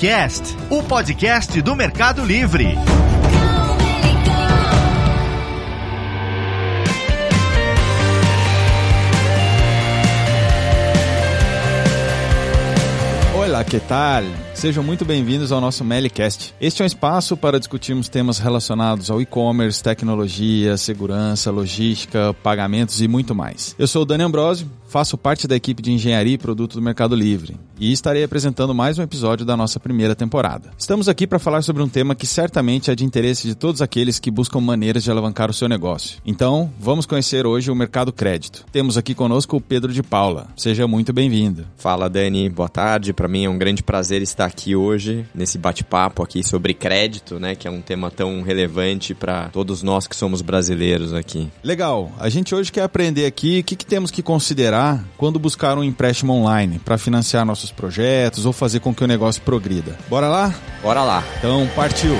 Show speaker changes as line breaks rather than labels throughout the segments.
Melicast, o podcast do Mercado Livre.
Olá, que tal? Sejam muito bem-vindos ao nosso Melicast. Este é um espaço para discutirmos temas relacionados ao e-commerce, tecnologia, segurança, logística, pagamentos e muito mais. Eu sou o Dani Ambrosio, faço parte da equipe de engenharia e produto do Mercado Livre e estarei apresentando mais um episódio da nossa primeira temporada. Estamos aqui para falar sobre um tema que certamente é de interesse de todos aqueles que buscam maneiras de alavancar o seu negócio. Então, vamos conhecer hoje o mercado crédito. Temos aqui conosco o Pedro de Paula. Seja muito bem-vindo.
Fala, Dani. Boa tarde. Para mim é um grande prazer estar aqui hoje nesse bate-papo aqui sobre crédito, né, que é um tema tão relevante para todos nós que somos brasileiros aqui.
Legal. A gente hoje quer aprender aqui o que, que temos que considerar quando buscar um empréstimo online para financiar nossos projetos ou fazer com que o negócio progrida. Bora lá?
Bora lá.
Então, partiu.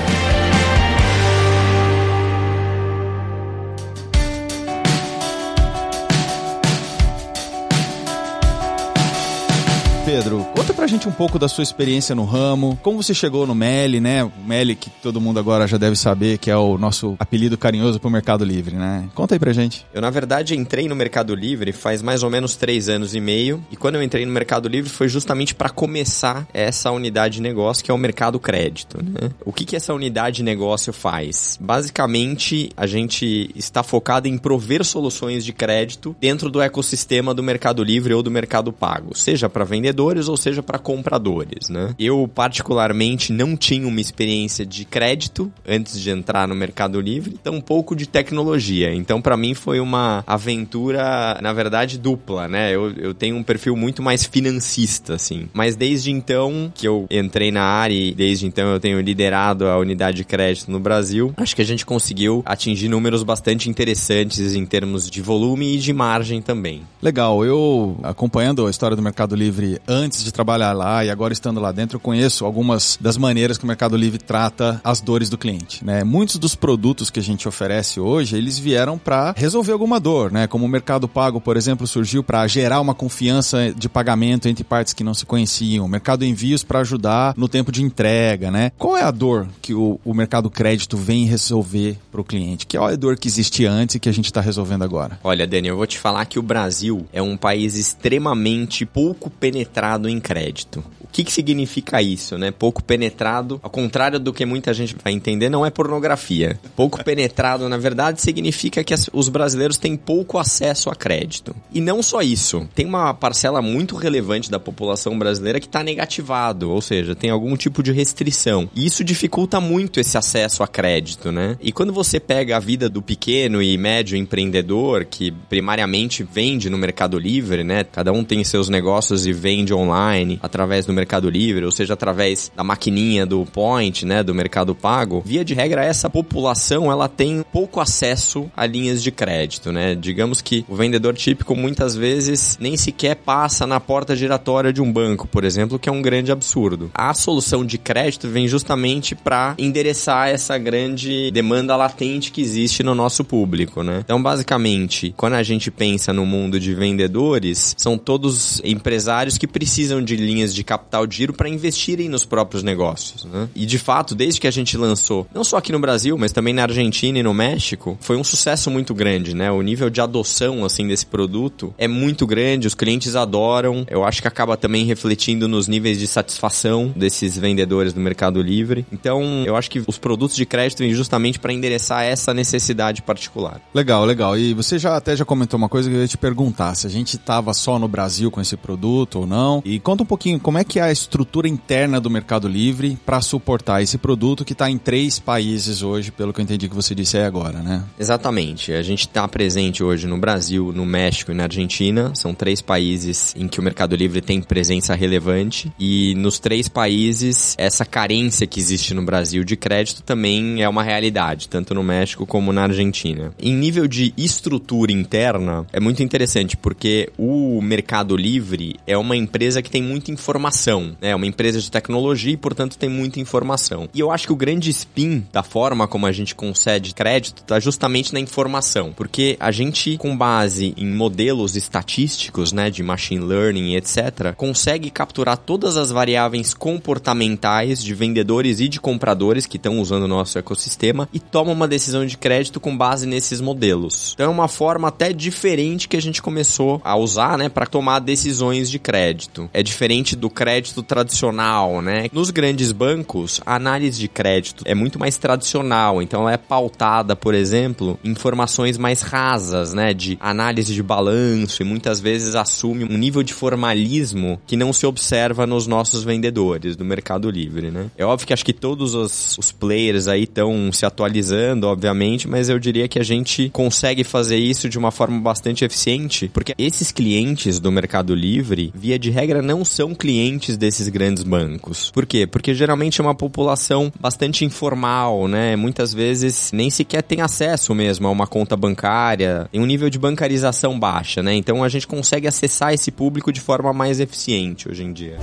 Pedro, conta pra gente um pouco da sua experiência no ramo, como você chegou no Meli, né? O Meli que todo mundo agora já deve saber que é o nosso apelido carinhoso pro Mercado Livre, né? Conta aí pra gente.
Eu, na verdade, entrei no Mercado Livre faz mais ou menos três anos e meio, e quando eu entrei no Mercado Livre foi justamente para começar essa unidade de negócio que é o Mercado Crédito, né? O que que essa unidade de negócio faz? Basicamente, a gente está focado em prover soluções de crédito dentro do ecossistema do Mercado Livre ou do Mercado Pago, seja para vendedores ou seja para compradores, né? Eu particularmente não tinha uma experiência de crédito antes de entrar no Mercado Livre, tampouco de tecnologia. Então para mim foi uma aventura, na verdade, dupla, né? Eu, eu tenho um perfil muito mais financista, assim. Mas desde então que eu entrei na área e desde então eu tenho liderado a unidade de crédito no Brasil, acho que a gente conseguiu atingir números bastante interessantes em termos de volume e de margem também.
Legal, eu acompanhando a história do Mercado Livre antes de trabalhar lá e agora estando lá dentro, eu conheço algumas das maneiras que o Mercado Livre trata as dores do cliente, né? Muitos dos produtos que a gente oferece hoje, eles vieram para resolver alguma dor, né? Como o Mercado Pago, por exemplo, surgiu para gerar uma confiança de pagamento entre partes que não se conheciam. O Mercado Envios para ajudar no tempo de entrega, né? Qual é a dor que o, o Mercado Crédito vem resolver para o cliente? Qual é a dor que existia antes e que a gente está resolvendo agora?
Olha, Dani, eu vou te falar que o Brasil é um país extremamente pouco penetrado em crédito. O que, que significa isso, né? Pouco penetrado, ao contrário do que muita gente vai entender, não é pornografia. Pouco penetrado, na verdade, significa que as, os brasileiros têm pouco acesso a crédito. E não só isso, tem uma parcela muito relevante da população brasileira que está negativado, ou seja, tem algum tipo de restrição. E isso dificulta muito esse acesso a crédito, né? E quando você pega a vida do pequeno e médio empreendedor, que primariamente vende no Mercado Livre, né? Cada um tem seus negócios e vende online através do Mercado Livre, ou seja, através da maquininha do Point, né, do Mercado Pago. Via de regra, essa população ela tem pouco acesso a linhas de crédito, né? Digamos que o vendedor típico muitas vezes nem sequer passa na porta giratória de um banco, por exemplo, que é um grande absurdo. A solução de crédito vem justamente para endereçar essa grande demanda latente que existe no nosso público, né? Então, basicamente, quando a gente pensa no mundo de vendedores, são todos empresários que precisam de linhas de capital de giro para investirem nos próprios negócios, né? E de fato, desde que a gente lançou, não só aqui no Brasil, mas também na Argentina e no México, foi um sucesso muito grande, né? O nível de adoção assim desse produto é muito grande, os clientes adoram. Eu acho que acaba também refletindo nos níveis de satisfação desses vendedores do Mercado Livre. Então, eu acho que os produtos de crédito vêm justamente para endereçar essa necessidade particular.
Legal, legal. E você já até já comentou uma coisa que eu ia te perguntar, se a gente estava só no Brasil com esse produto ou não. E conta um pouquinho como é que é a estrutura interna do Mercado Livre para suportar esse produto que está em três países hoje, pelo que eu entendi que você disse aí agora, né?
Exatamente. A gente está presente hoje no Brasil, no México e na Argentina. São três países em que o Mercado Livre tem presença relevante. E nos três países, essa carência que existe no Brasil de crédito também é uma realidade, tanto no México como na Argentina. Em nível de estrutura interna, é muito interessante porque o Mercado Livre é uma empresa que tem muita informação informação. É uma empresa de tecnologia e, portanto, tem muita informação. E eu acho que o grande spin da forma como a gente concede crédito está justamente na informação. Porque a gente, com base em modelos estatísticos, né, de machine learning, etc., consegue capturar todas as variáveis comportamentais de vendedores e de compradores que estão usando o nosso ecossistema e toma uma decisão de crédito com base nesses modelos. Então é uma forma até diferente que a gente começou a usar, né, para tomar decisões de crédito. É diferente do crédito tradicional, né? Nos grandes bancos, a análise de crédito é muito mais tradicional, então ela é pautada, por exemplo, em informações mais rasas, né, de análise de balanço e muitas vezes assume um nível de formalismo que não se observa nos nossos vendedores do Mercado Livre, né? É óbvio que acho que todos os, os players aí estão se atualizando, obviamente, mas eu diria que a gente consegue fazer isso de uma forma bastante eficiente, porque esses clientes do Mercado Livre, via de regra, não são clientes desses grandes bancos. Por quê? Porque geralmente é uma população bastante informal, né? Muitas vezes nem sequer tem acesso mesmo a uma conta bancária, em um nível de bancarização baixa, né? Então a gente consegue acessar esse público de forma mais eficiente hoje em dia.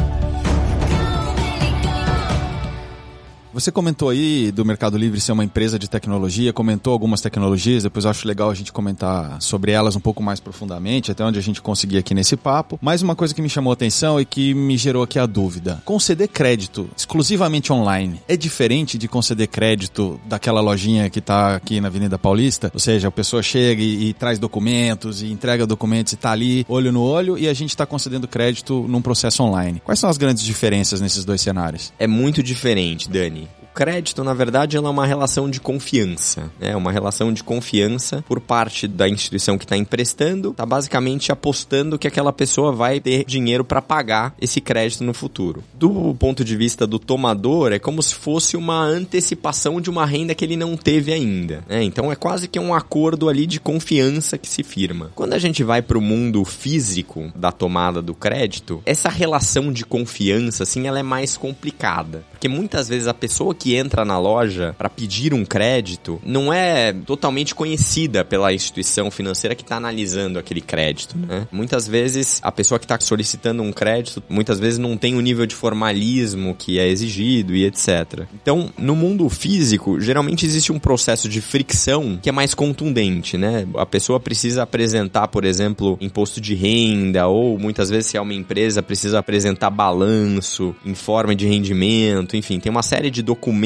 Você comentou aí do Mercado Livre ser uma empresa de tecnologia, comentou algumas tecnologias, depois eu acho legal a gente comentar sobre elas um pouco mais profundamente, até onde a gente conseguir aqui nesse papo. Mas uma coisa que me chamou a atenção e que me gerou aqui a dúvida: conceder crédito exclusivamente online é diferente de conceder crédito daquela lojinha que está aqui na Avenida Paulista? Ou seja, a pessoa chega e, e traz documentos e entrega documentos e está ali olho no olho e a gente está concedendo crédito num processo online. Quais são as grandes diferenças nesses dois cenários?
É muito diferente, Dani crédito, na verdade, ela é uma relação de confiança. É uma relação de confiança por parte da instituição que está emprestando, está basicamente apostando que aquela pessoa vai ter dinheiro para pagar esse crédito no futuro. Do ponto de vista do tomador, é como se fosse uma antecipação de uma renda que ele não teve ainda. Né? Então é quase que um acordo ali de confiança que se firma. Quando a gente vai para o mundo físico da tomada do crédito, essa relação de confiança, assim, ela é mais complicada. Porque muitas vezes a pessoa que que entra na loja para pedir um crédito não é totalmente conhecida pela instituição financeira que está analisando aquele crédito, né? Muitas vezes a pessoa que está solicitando um crédito, muitas vezes não tem o nível de formalismo que é exigido e etc. Então, no mundo físico, geralmente existe um processo de fricção que é mais contundente, né? A pessoa precisa apresentar, por exemplo, imposto de renda ou muitas vezes se é uma empresa precisa apresentar balanço, informe de rendimento, enfim, tem uma série de documentos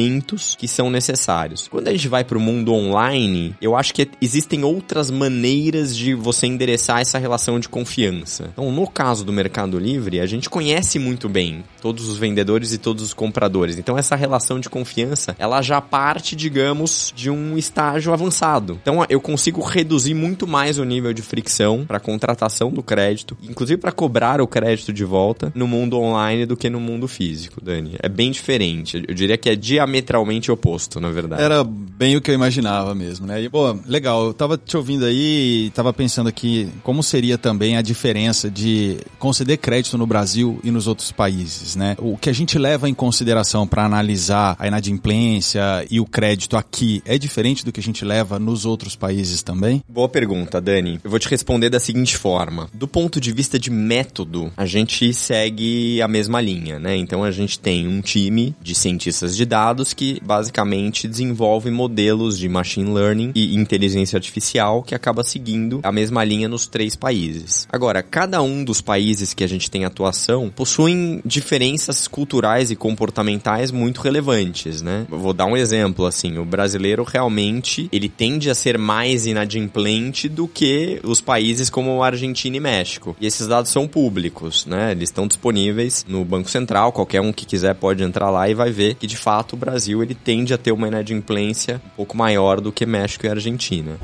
que são necessários. Quando a gente vai para o mundo online, eu acho que existem outras maneiras de você endereçar essa relação de confiança. Então, no caso do Mercado Livre, a gente conhece muito bem todos os vendedores e todos os compradores. Então, essa relação de confiança, ela já parte, digamos, de um estágio avançado. Então, eu consigo reduzir muito mais o nível de fricção para contratação do crédito, inclusive para cobrar o crédito de volta no mundo online do que no mundo físico, Dani. É bem diferente. Eu diria que é dia diametralmente oposto, na verdade.
Era bem o que eu imaginava mesmo, né? E, pô, legal, eu tava te ouvindo aí e tava pensando aqui como seria também a diferença de conceder crédito no Brasil e nos outros países, né? O que a gente leva em consideração para analisar a inadimplência e o crédito aqui é diferente do que a gente leva nos outros países também?
Boa pergunta, Dani. Eu vou te responder da seguinte forma. Do ponto de vista de método, a gente segue a mesma linha, né? Então a gente tem um time de cientistas de dados dados que basicamente desenvolvem modelos de machine learning e inteligência artificial que acaba seguindo a mesma linha nos três países. Agora, cada um dos países que a gente tem atuação possuem diferenças culturais e comportamentais muito relevantes, né? vou dar um exemplo assim, o brasileiro realmente ele tende a ser mais inadimplente do que os países como Argentina e México. E esses dados são públicos, né? Eles estão disponíveis no Banco Central, qualquer um que quiser pode entrar lá e vai ver que de fato Brasil ele tende a ter uma inadimplência um pouco maior do que México e Argentina.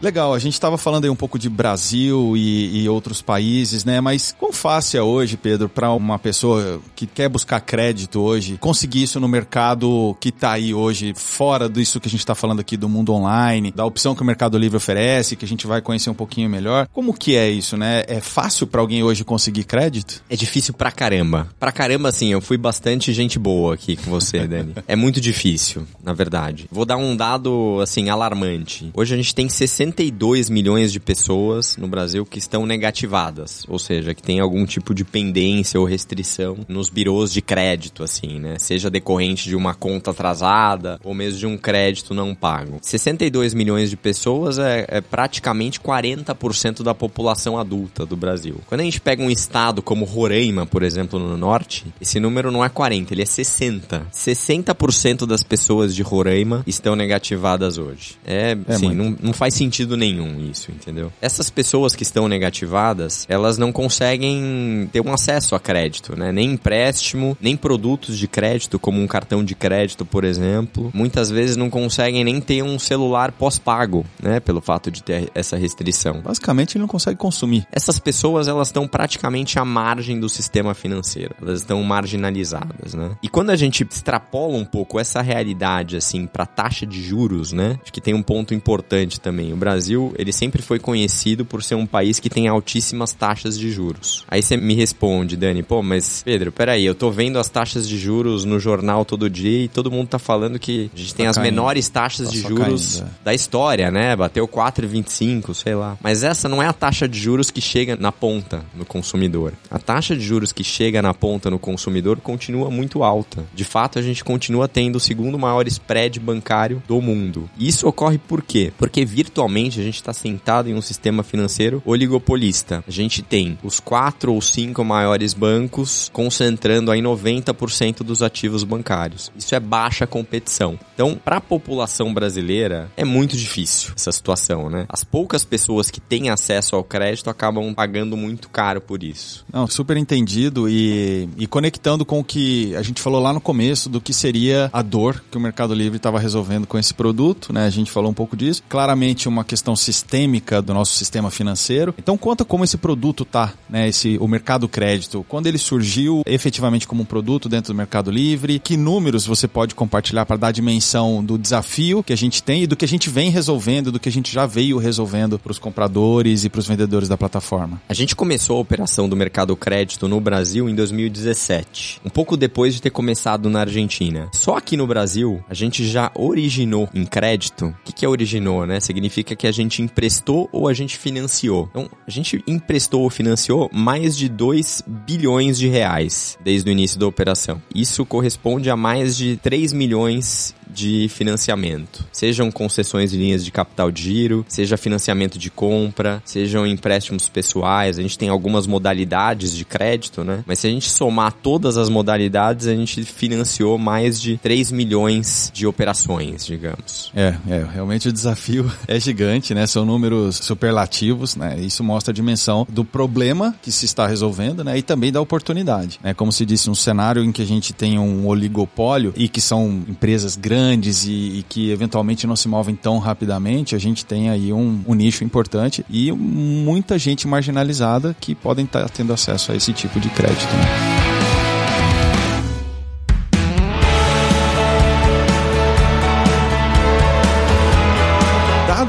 Legal, a gente estava falando aí um pouco de Brasil e, e, outros países, né? Mas quão fácil é hoje, Pedro, para uma pessoa que quer buscar crédito hoje, conseguir isso no mercado que está aí hoje, fora disso que a gente está falando aqui do mundo online, da opção que o Mercado Livre oferece, que a gente vai conhecer um pouquinho melhor. Como que é isso, né? É fácil para alguém hoje conseguir crédito?
É difícil pra caramba. Pra caramba, assim, eu fui bastante gente boa aqui com você, Dani. é muito difícil, na verdade. Vou dar um dado, assim, alarmante. Hoje a gente tem 60 62 milhões de pessoas no Brasil que estão negativadas, ou seja, que tem algum tipo de pendência ou restrição nos birôs de crédito, assim, né? Seja decorrente de uma conta atrasada ou mesmo de um crédito não pago. 62 milhões de pessoas é, é praticamente 40% da população adulta do Brasil. Quando a gente pega um estado como Roraima, por exemplo, no norte, esse número não é 40, ele é 60. 60% das pessoas de Roraima estão negativadas hoje. É, é assim, não, não faz sentido nenhum isso, entendeu? Essas pessoas que estão negativadas, elas não conseguem ter um acesso a crédito, né? Nem empréstimo, nem produtos de crédito, como um cartão de crédito, por exemplo. Muitas vezes não conseguem nem ter um celular pós-pago, né? Pelo fato de ter essa restrição.
Basicamente, ele não consegue consumir.
Essas pessoas, elas estão praticamente à margem do sistema financeiro. Elas estão marginalizadas, né? E quando a gente extrapola um pouco essa realidade, assim, para taxa de juros, né? Acho que tem um ponto importante também. O Brasil, ele sempre foi conhecido por ser um país que tem altíssimas taxas de juros. Aí você me responde, Dani, pô, mas Pedro, peraí, eu tô vendo as taxas de juros no jornal todo dia e todo mundo tá falando que a gente tem tá as caindo. menores taxas tá de juros caindo, é. da história, né? Bateu 4,25, sei lá. Mas essa não é a taxa de juros que chega na ponta no consumidor. A taxa de juros que chega na ponta no consumidor continua muito alta. De fato, a gente continua tendo o segundo maior spread bancário do mundo. Isso ocorre por quê? Porque virtualmente a gente está sentado em um sistema financeiro oligopolista. A gente tem os quatro ou cinco maiores bancos concentrando aí 90% dos ativos bancários. Isso é baixa competição. Então, para a população brasileira, é muito difícil essa situação, né? As poucas pessoas que têm acesso ao crédito acabam pagando muito caro por isso.
Não, super entendido e, e conectando com o que a gente falou lá no começo do que seria a dor que o Mercado Livre estava resolvendo com esse produto, né? A gente falou um pouco disso. Claramente uma questão sistêmica do nosso sistema financeiro. Então conta como esse produto tá, né? Esse o mercado crédito, quando ele surgiu efetivamente como um produto dentro do Mercado Livre, que números você pode compartilhar para dar dimensão do desafio que a gente tem e do que a gente vem resolvendo, do que a gente já veio resolvendo para os compradores e para os vendedores da plataforma.
A gente começou a operação do mercado crédito no Brasil em 2017, um pouco depois de ter começado na Argentina. Só aqui no Brasil, a gente já originou em crédito. O que, que é originou, né? Significa que a gente emprestou ou a gente financiou. Então, a gente emprestou ou financiou mais de 2 bilhões de reais desde o início da operação. Isso corresponde a mais de 3 milhões de financiamento. Sejam concessões de linhas de capital de giro, seja financiamento de compra, sejam empréstimos pessoais. A gente tem algumas modalidades de crédito, né? Mas se a gente somar todas as modalidades, a gente financiou mais de 3 milhões de operações, digamos.
É, é, realmente o desafio é gigante, né? São números superlativos, né? Isso mostra a dimensão do problema que se está resolvendo, né? E também da oportunidade, né? Como se disse, um cenário em que a gente tem um oligopólio e que são empresas grandes grandes e, e, que eventualmente não se movem tão rapidamente, a gente tem aí um, um nicho importante e muita gente marginalizada que podem estar tá tendo acesso a esse tipo de crédito. Né?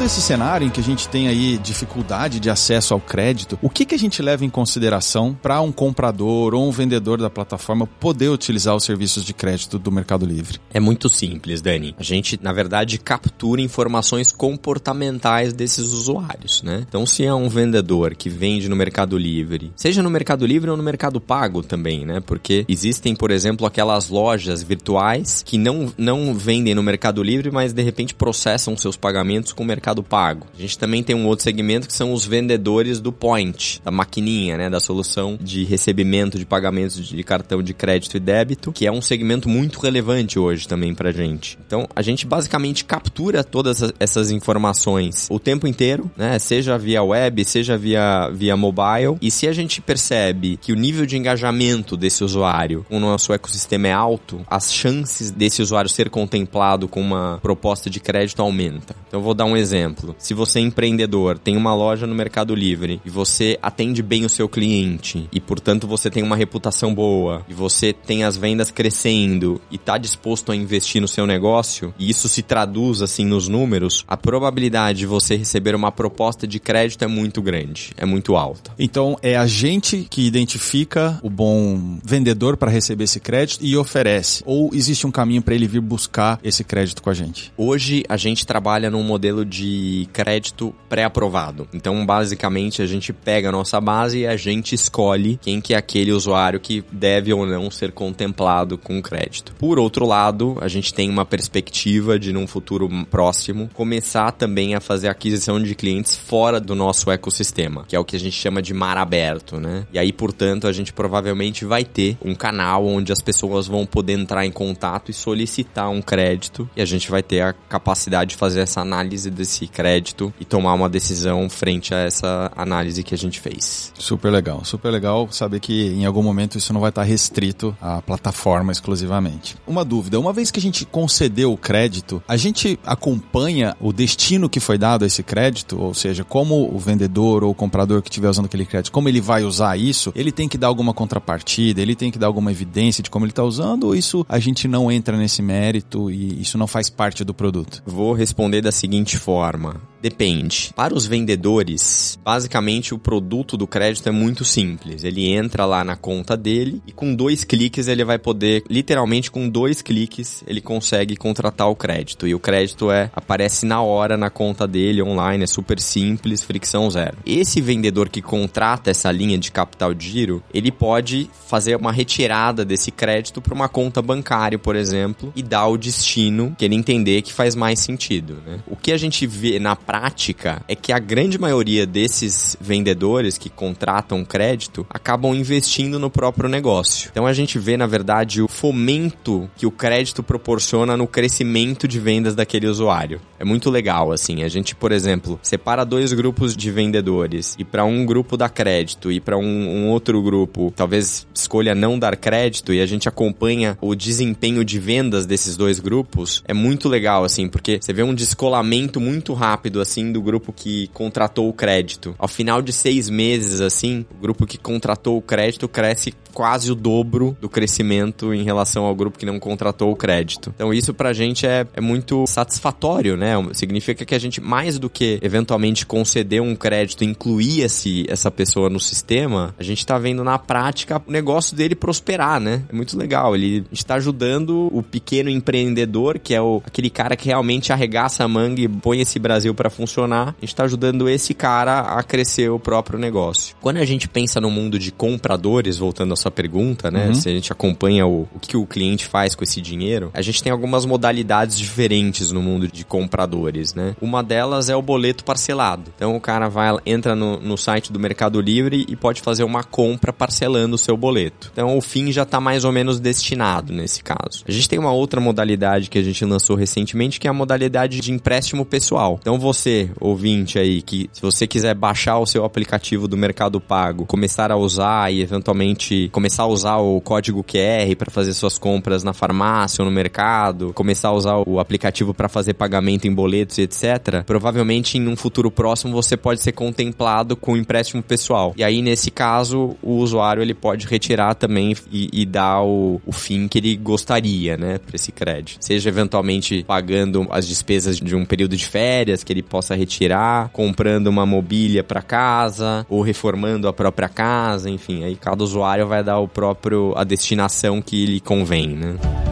Esse cenário em que a gente tem aí dificuldade de acesso ao crédito, o que, que a gente leva em consideração para um comprador ou um vendedor da plataforma poder utilizar os serviços de crédito do Mercado Livre?
É muito simples, Dani. A gente, na verdade, captura informações comportamentais desses usuários, né? Então, se é um vendedor que vende no Mercado Livre, seja no Mercado Livre ou no Mercado Pago também, né? Porque existem, por exemplo, aquelas lojas virtuais que não, não vendem no Mercado Livre, mas de repente processam seus pagamentos com o Mercado Mercado Pago. A gente também tem um outro segmento que são os vendedores do point, da maquininha, né, da solução de recebimento de pagamentos de cartão de crédito e débito, que é um segmento muito relevante hoje também pra gente. Então, a gente basicamente captura todas essas informações o tempo inteiro, né, seja via web, seja via, via mobile, e se a gente percebe que o nível de engajamento desse usuário no nosso ecossistema é alto, as chances desse usuário ser contemplado com uma proposta de crédito aumenta. Então, eu vou dar um exemplo exemplo, se você é empreendedor, tem uma loja no Mercado Livre e você atende bem o seu cliente e, portanto, você tem uma reputação boa e você tem as vendas crescendo e está disposto a investir no seu negócio e isso se traduz assim nos números, a probabilidade de você receber uma proposta de crédito é muito grande, é muito alta.
Então, é a gente que identifica o bom vendedor para receber esse crédito e oferece ou existe um caminho para ele vir buscar esse crédito com a gente?
Hoje a gente trabalha num modelo de crédito pré-aprovado. Então, basicamente, a gente pega a nossa base e a gente escolhe quem que é aquele usuário que deve ou não ser contemplado com crédito. Por outro lado, a gente tem uma perspectiva de, num futuro próximo, começar também a fazer aquisição de clientes fora do nosso ecossistema, que é o que a gente chama de mar aberto, né? E aí, portanto, a gente provavelmente vai ter um canal onde as pessoas vão poder entrar em contato e solicitar um crédito e a gente vai ter a capacidade de fazer essa análise desse crédito e tomar uma decisão frente a essa análise que a gente fez.
Super legal, super legal saber que em algum momento isso não vai estar restrito à plataforma exclusivamente. Uma dúvida, uma vez que a gente concedeu o crédito, a gente acompanha o destino que foi dado a esse crédito, ou seja, como o vendedor ou o comprador que estiver usando aquele crédito, como ele vai usar isso, ele tem que dar alguma contrapartida, ele tem que dar alguma evidência de como ele está usando, ou isso a gente não entra nesse mérito e isso não faz parte do produto?
Vou responder da seguinte forma. норма. Depende. Para os vendedores, basicamente o produto do crédito é muito simples. Ele entra lá na conta dele e com dois cliques ele vai poder, literalmente com dois cliques, ele consegue contratar o crédito. E o crédito é aparece na hora na conta dele online, é super simples, fricção zero. Esse vendedor que contrata essa linha de capital de giro, ele pode fazer uma retirada desse crédito para uma conta bancária, por exemplo, e dar o destino que ele entender que faz mais sentido. Né? O que a gente vê na prática é que a grande maioria desses vendedores que contratam crédito acabam investindo no próprio negócio. Então a gente vê, na verdade, o fomento que o crédito proporciona no crescimento de vendas daquele usuário. É muito legal, assim. A gente, por exemplo, separa dois grupos de vendedores e para um grupo dá crédito e para um, um outro grupo talvez escolha não dar crédito e a gente acompanha o desempenho de vendas desses dois grupos. É muito legal, assim, porque você vê um descolamento muito rápido assim, do grupo que contratou o crédito. Ao final de seis meses, assim, o grupo que contratou o crédito cresce quase o dobro do crescimento em relação ao grupo que não contratou o crédito. Então isso pra gente é, é muito satisfatório, né? Significa que a gente, mais do que eventualmente conceder um crédito, incluir esse, essa pessoa no sistema, a gente tá vendo na prática o negócio dele prosperar, né? É muito legal. Ele está ajudando o pequeno empreendedor, que é o, aquele cara que realmente arregaça a manga e põe esse Brasil para funcionar. A gente está ajudando esse cara a crescer o próprio negócio. Quando a gente pensa no mundo de compradores, voltando sua pergunta, né? Uhum. Se a gente acompanha o, o que o cliente faz com esse dinheiro, a gente tem algumas modalidades diferentes no mundo de compradores, né? Uma delas é o boleto parcelado. Então o cara vai, entra no, no site do Mercado Livre e pode fazer uma compra parcelando o seu boleto. Então o fim já está mais ou menos destinado nesse caso. A gente tem uma outra modalidade que a gente lançou recentemente, que é a modalidade de empréstimo pessoal. Então você, ouvinte aí, que se você quiser baixar o seu aplicativo do Mercado Pago, começar a usar e eventualmente começar a usar o código QR para fazer suas compras na farmácia ou no mercado, começar a usar o aplicativo para fazer pagamento em boletos e etc., provavelmente em um futuro próximo você pode ser contemplado com empréstimo pessoal. E aí, nesse caso, o usuário ele pode retirar também e, e dar o, o fim que ele gostaria, né, para esse crédito. Seja eventualmente pagando as despesas de um período de férias que ele possa retirar, comprando uma mobília para casa ou reformando a própria casa, enfim, aí cada usuário vai dar o próprio a destinação que lhe convém, né?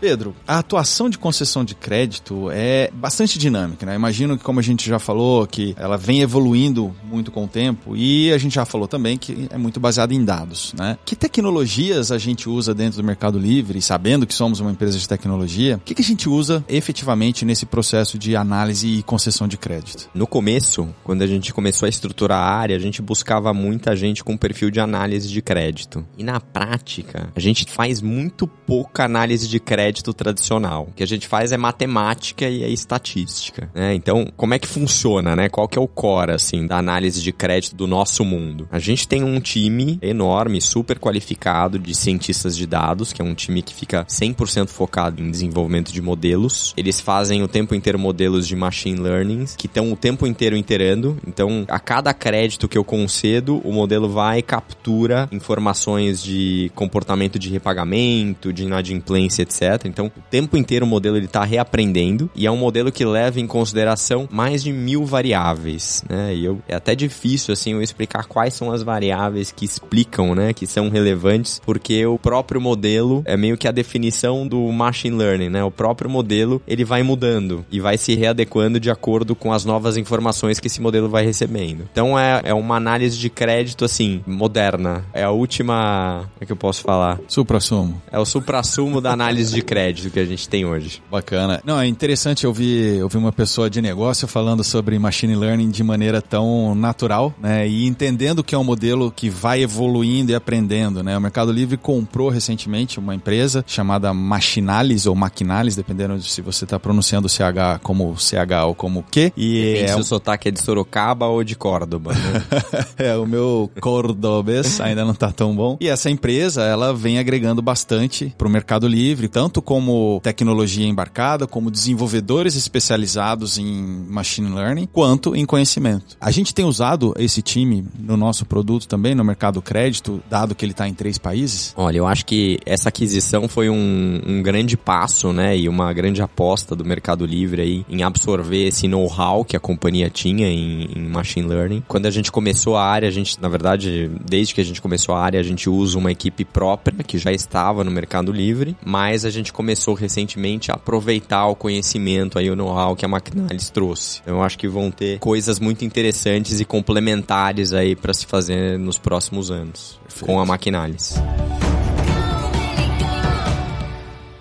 Pedro, a atuação de concessão de crédito é bastante dinâmica, né? Imagino que, como a gente já falou, que ela vem evoluindo muito com o tempo e a gente já falou também que é muito baseada em dados, né? Que tecnologias a gente usa dentro do Mercado Livre, sabendo que somos uma empresa de tecnologia, o que, que a gente usa efetivamente nesse processo de análise e concessão de crédito?
No começo, quando a gente começou a estruturar a área, a gente buscava muita gente com perfil de análise de crédito. E na prática, a gente faz muito pouca análise de crédito crédito tradicional. O que a gente faz é matemática e é estatística, né? Então, como é que funciona, né? Qual que é o core, assim, da análise de crédito do nosso mundo? A gente tem um time enorme, super qualificado de cientistas de dados, que é um time que fica 100% focado em desenvolvimento de modelos. Eles fazem o tempo inteiro modelos de machine learning, que estão o tempo inteiro iterando. Então, a cada crédito que eu concedo, o modelo vai e captura informações de comportamento de repagamento, de inadimplência, etc etc. Então, o tempo inteiro o modelo ele está reaprendendo e é um modelo que leva em consideração mais de mil variáveis, né? E eu, é até difícil, assim, eu explicar quais são as variáveis que explicam, né? Que são relevantes, porque o próprio modelo é meio que a definição do machine learning, né? O próprio modelo, ele vai mudando e vai se readequando de acordo com as novas informações que esse modelo vai recebendo. Então, é, é uma análise de crédito, assim, moderna. É a última... Como é que eu posso falar?
Supra-sumo.
É o supra-sumo da análise de crédito que a gente tem hoje.
Bacana. Não, é interessante ouvir, ouvir uma pessoa de negócio falando sobre machine learning de maneira tão natural, né? E entendendo que é um modelo que vai evoluindo e aprendendo, né? O Mercado Livre comprou recentemente uma empresa chamada Machinalis ou Maquinalis, dependendo de se você está pronunciando o CH como CH ou como Q.
E é... se o sotaque é de Sorocaba ou de Córdoba, né?
é, o meu cordobês ainda não tá tão bom. E essa empresa, ela vem agregando bastante para o Mercado Livre, tanto como tecnologia embarcada, como desenvolvedores especializados em machine learning, quanto em conhecimento. A gente tem usado esse time no nosso produto também, no mercado crédito, dado que ele está em três países?
Olha, eu acho que essa aquisição foi um, um grande passo, né, e uma grande aposta do Mercado Livre aí em absorver esse know-how que a companhia tinha em, em machine learning. Quando a gente começou a área, a gente, na verdade, desde que a gente começou a área, a gente usa uma equipe própria que já estava no Mercado Livre, mas a gente começou recentemente a aproveitar o conhecimento aí, o know-how que a Maquinalis trouxe. Então, eu acho que vão ter coisas muito interessantes e complementares aí para se fazer nos próximos anos Perfeito. com a Maquinalis.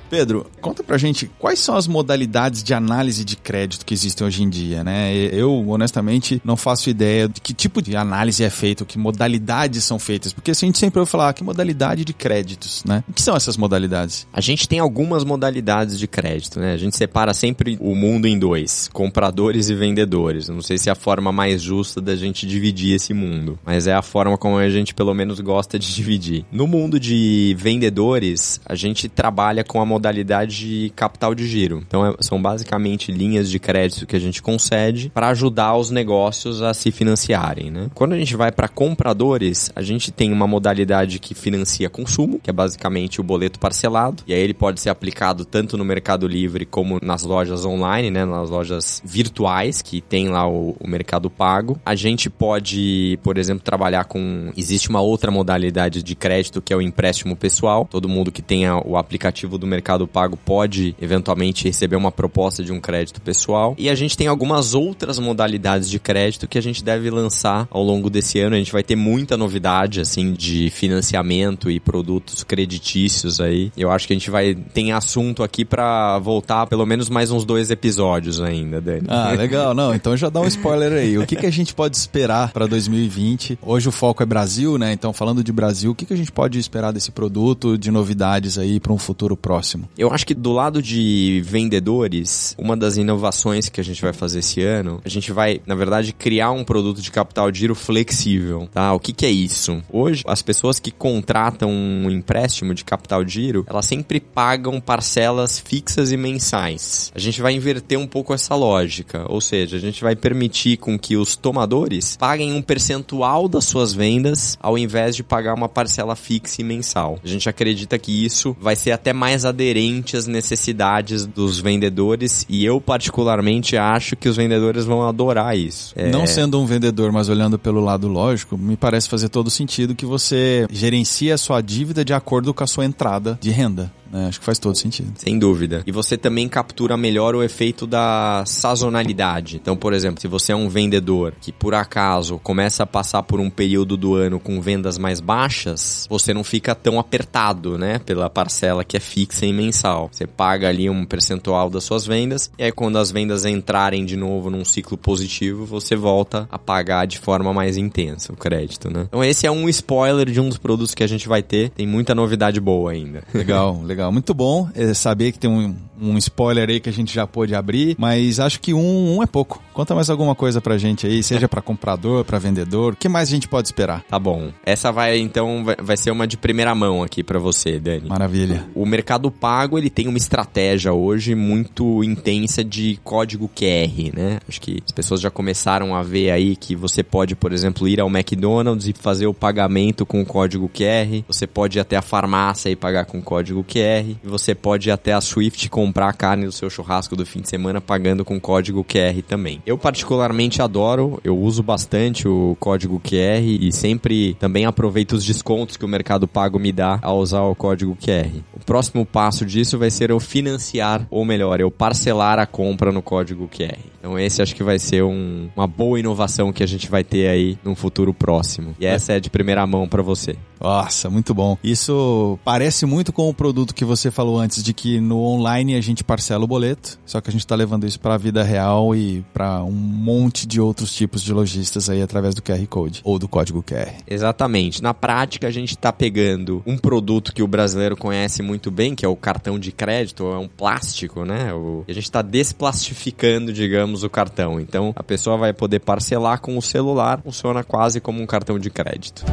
Pedro, conta pra gente quais são as modalidades de análise de crédito que existem hoje em dia, né? Eu, honestamente, não faço ideia de que tipo de análise é feito, que modalidades são feitas, porque assim, a gente sempre ouve falar ah, que modalidade de créditos, né? O que são essas modalidades?
A gente tem algumas modalidades de crédito, né? A gente separa sempre o mundo em dois, compradores e vendedores. Não sei se é a forma mais justa da gente dividir esse mundo, mas é a forma como a gente pelo menos gosta de dividir. No mundo de vendedores, a gente trabalha com a modalidade modalidade de capital de giro. Então, é, são basicamente linhas de crédito que a gente concede para ajudar os negócios a se financiarem. Né? Quando a gente vai para compradores, a gente tem uma modalidade que financia consumo, que é basicamente o boleto parcelado, e aí ele pode ser aplicado tanto no Mercado Livre como nas lojas online, né? nas lojas virtuais, que tem lá o, o Mercado Pago. A gente pode, por exemplo, trabalhar com. Existe uma outra modalidade de crédito que é o empréstimo pessoal. Todo mundo que tenha o aplicativo do Mercado Mercado Pago pode eventualmente receber uma proposta de um crédito pessoal. E a gente tem algumas outras modalidades de crédito que a gente deve lançar ao longo desse ano. A gente vai ter muita novidade assim de financiamento e produtos creditícios aí. Eu acho que a gente vai tem assunto aqui para voltar pelo menos mais uns dois episódios ainda, Dani.
Ah, legal. Não, então já dá um spoiler aí. O que, que a gente pode esperar para 2020? Hoje o foco é Brasil, né? Então falando de Brasil, o que, que a gente pode esperar desse produto, de novidades aí para um futuro próximo?
Eu acho que do lado de vendedores, uma das inovações que a gente vai fazer esse ano, a gente vai, na verdade, criar um produto de capital de giro flexível, tá? O que, que é isso? Hoje, as pessoas que contratam um empréstimo de capital de giro, elas sempre pagam parcelas fixas e mensais. A gente vai inverter um pouco essa lógica, ou seja, a gente vai permitir com que os tomadores paguem um percentual das suas vendas ao invés de pagar uma parcela fixa e mensal. A gente acredita que isso vai ser até mais aderente aderente necessidades dos vendedores e eu particularmente acho que os vendedores vão adorar isso.
É... Não sendo um vendedor, mas olhando pelo lado lógico, me parece fazer todo sentido que você gerencia a sua dívida de acordo com a sua entrada de renda. É, acho que faz todo sentido.
Sem dúvida. E você também captura melhor o efeito da sazonalidade. Então, por exemplo, se você é um vendedor que por acaso começa a passar por um período do ano com vendas mais baixas, você não fica tão apertado, né, pela parcela que é fixa e mensal. Você paga ali um percentual das suas vendas e aí quando as vendas entrarem de novo num ciclo positivo, você volta a pagar de forma mais intensa o crédito, né? Então esse é um spoiler de um dos produtos que a gente vai ter. Tem muita novidade boa ainda.
Legal, legal legal. Muito bom é, saber que tem um um spoiler aí que a gente já pôde abrir, mas acho que um, um é pouco. Conta mais alguma coisa pra gente aí, seja para comprador, para vendedor, o que mais a gente pode esperar?
Tá bom. Essa vai então vai ser uma de primeira mão aqui para você, Dani.
Maravilha.
O Mercado Pago, ele tem uma estratégia hoje muito intensa de código QR, né? Acho que as pessoas já começaram a ver aí que você pode, por exemplo, ir ao McDonald's e fazer o pagamento com o código QR. Você pode ir até a farmácia e pagar com o código QR. Você pode ir até a Swift comprar a carne do seu churrasco do fim de semana pagando com código QR também. Eu particularmente adoro, eu uso bastante o código QR e sempre também aproveito os descontos que o Mercado Pago me dá ao usar o código QR. O próximo passo disso vai ser eu financiar, ou melhor, eu parcelar a compra no código QR. Então esse acho que vai ser um, uma boa inovação que a gente vai ter aí num futuro próximo. E essa é de primeira mão para você.
Nossa, muito bom. Isso parece muito com o produto que você falou antes de que no online a gente parcela o boleto, só que a gente está levando isso para a vida real e para um monte de outros tipos de lojistas aí através do QR Code ou do código QR.
Exatamente. Na prática a gente está pegando um produto que o brasileiro conhece muito bem, que é o cartão de crédito, é um plástico, né? O... a gente está desplastificando, digamos, o cartão. Então a pessoa vai poder parcelar com o celular, funciona quase como um cartão de crédito.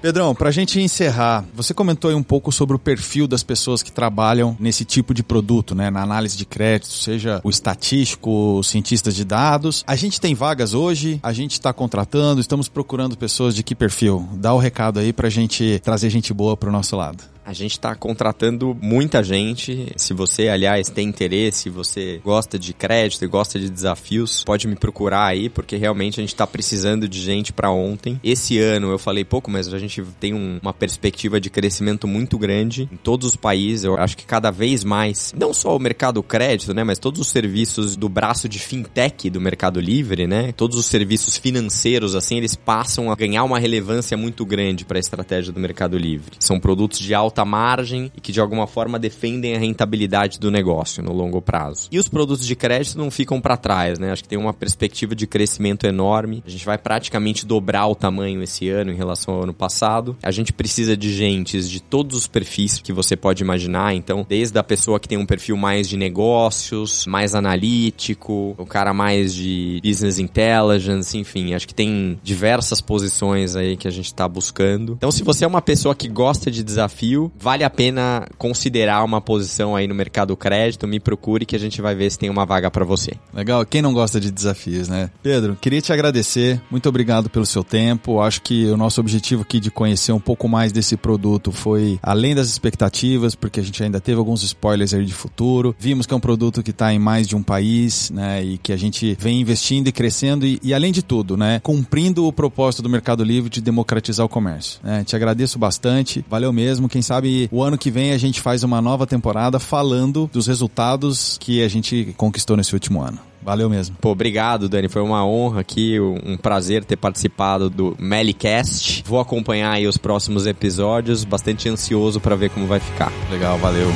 Pedrão, para a gente encerrar, você comentou aí um pouco sobre o perfil das pessoas que trabalham nesse tipo de produto, né? Na análise de crédito, seja o estatístico, os cientistas de dados. A gente tem vagas hoje, a gente está contratando, estamos procurando pessoas de que perfil? Dá o recado aí para a gente trazer gente boa para o nosso lado.
A gente está contratando muita gente. Se você, aliás, tem interesse, você gosta de crédito e gosta de desafios, pode me procurar aí, porque realmente a gente está precisando de gente para ontem. Esse ano eu falei pouco, mas a gente tem um, uma perspectiva de crescimento muito grande em todos os países. Eu acho que cada vez mais, não só o mercado crédito, né, mas todos os serviços do braço de fintech do Mercado Livre, né, todos os serviços financeiros, assim, eles passam a ganhar uma relevância muito grande para a estratégia do Mercado Livre. São produtos de alta alta margem e que de alguma forma defendem a rentabilidade do negócio no longo prazo. E os produtos de crédito não ficam para trás, né? Acho que tem uma perspectiva de crescimento enorme. A gente vai praticamente dobrar o tamanho esse ano em relação ao ano passado. A gente precisa de gentes de todos os perfis que você pode imaginar, então, desde a pessoa que tem um perfil mais de negócios, mais analítico, o cara mais de business intelligence, enfim, acho que tem diversas posições aí que a gente está buscando. Então, se você é uma pessoa que gosta de desafio, vale a pena considerar uma posição aí no mercado crédito, me procure que a gente vai ver se tem uma vaga para você.
Legal, quem não gosta de desafios, né? Pedro, queria te agradecer, muito obrigado pelo seu tempo. Acho que o nosso objetivo aqui de conhecer um pouco mais desse produto foi além das expectativas, porque a gente ainda teve alguns spoilers aí de futuro. Vimos que é um produto que está em mais de um país, né? E que a gente vem investindo e crescendo e, e além de tudo, né? Cumprindo o propósito do Mercado Livre de democratizar o comércio. Né? Te agradeço bastante, valeu mesmo. Quem sabe sabe, o ano que vem a gente faz uma nova temporada falando dos resultados que a gente conquistou nesse último ano. Valeu mesmo.
Pô, obrigado, Dani. Foi uma honra aqui, um prazer ter participado do Melicast. Vou acompanhar aí os próximos episódios, bastante ansioso para ver como vai ficar.
Legal, valeu.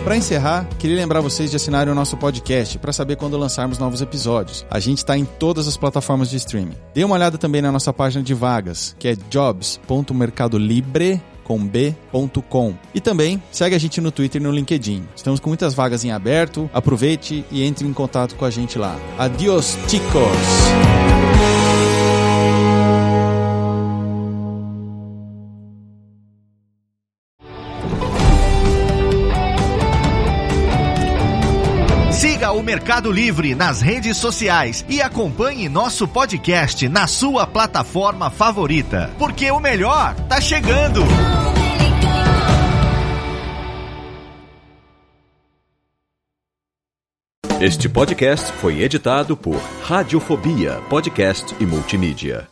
Para encerrar, queria lembrar vocês de assinarem o nosso podcast para saber quando lançarmos novos episódios. A gente está em todas as plataformas de streaming. Dê uma olhada também na nossa página de vagas, que é jobs.mercadolibre com b.com. E também segue a gente no Twitter e no LinkedIn. Estamos com muitas vagas em aberto. Aproveite e entre em contato com a gente lá. Adiós, chicos!
O Mercado Livre nas redes sociais e acompanhe nosso podcast na sua plataforma favorita, porque o melhor tá chegando.
Este podcast foi editado por Radiofobia, podcast e multimídia.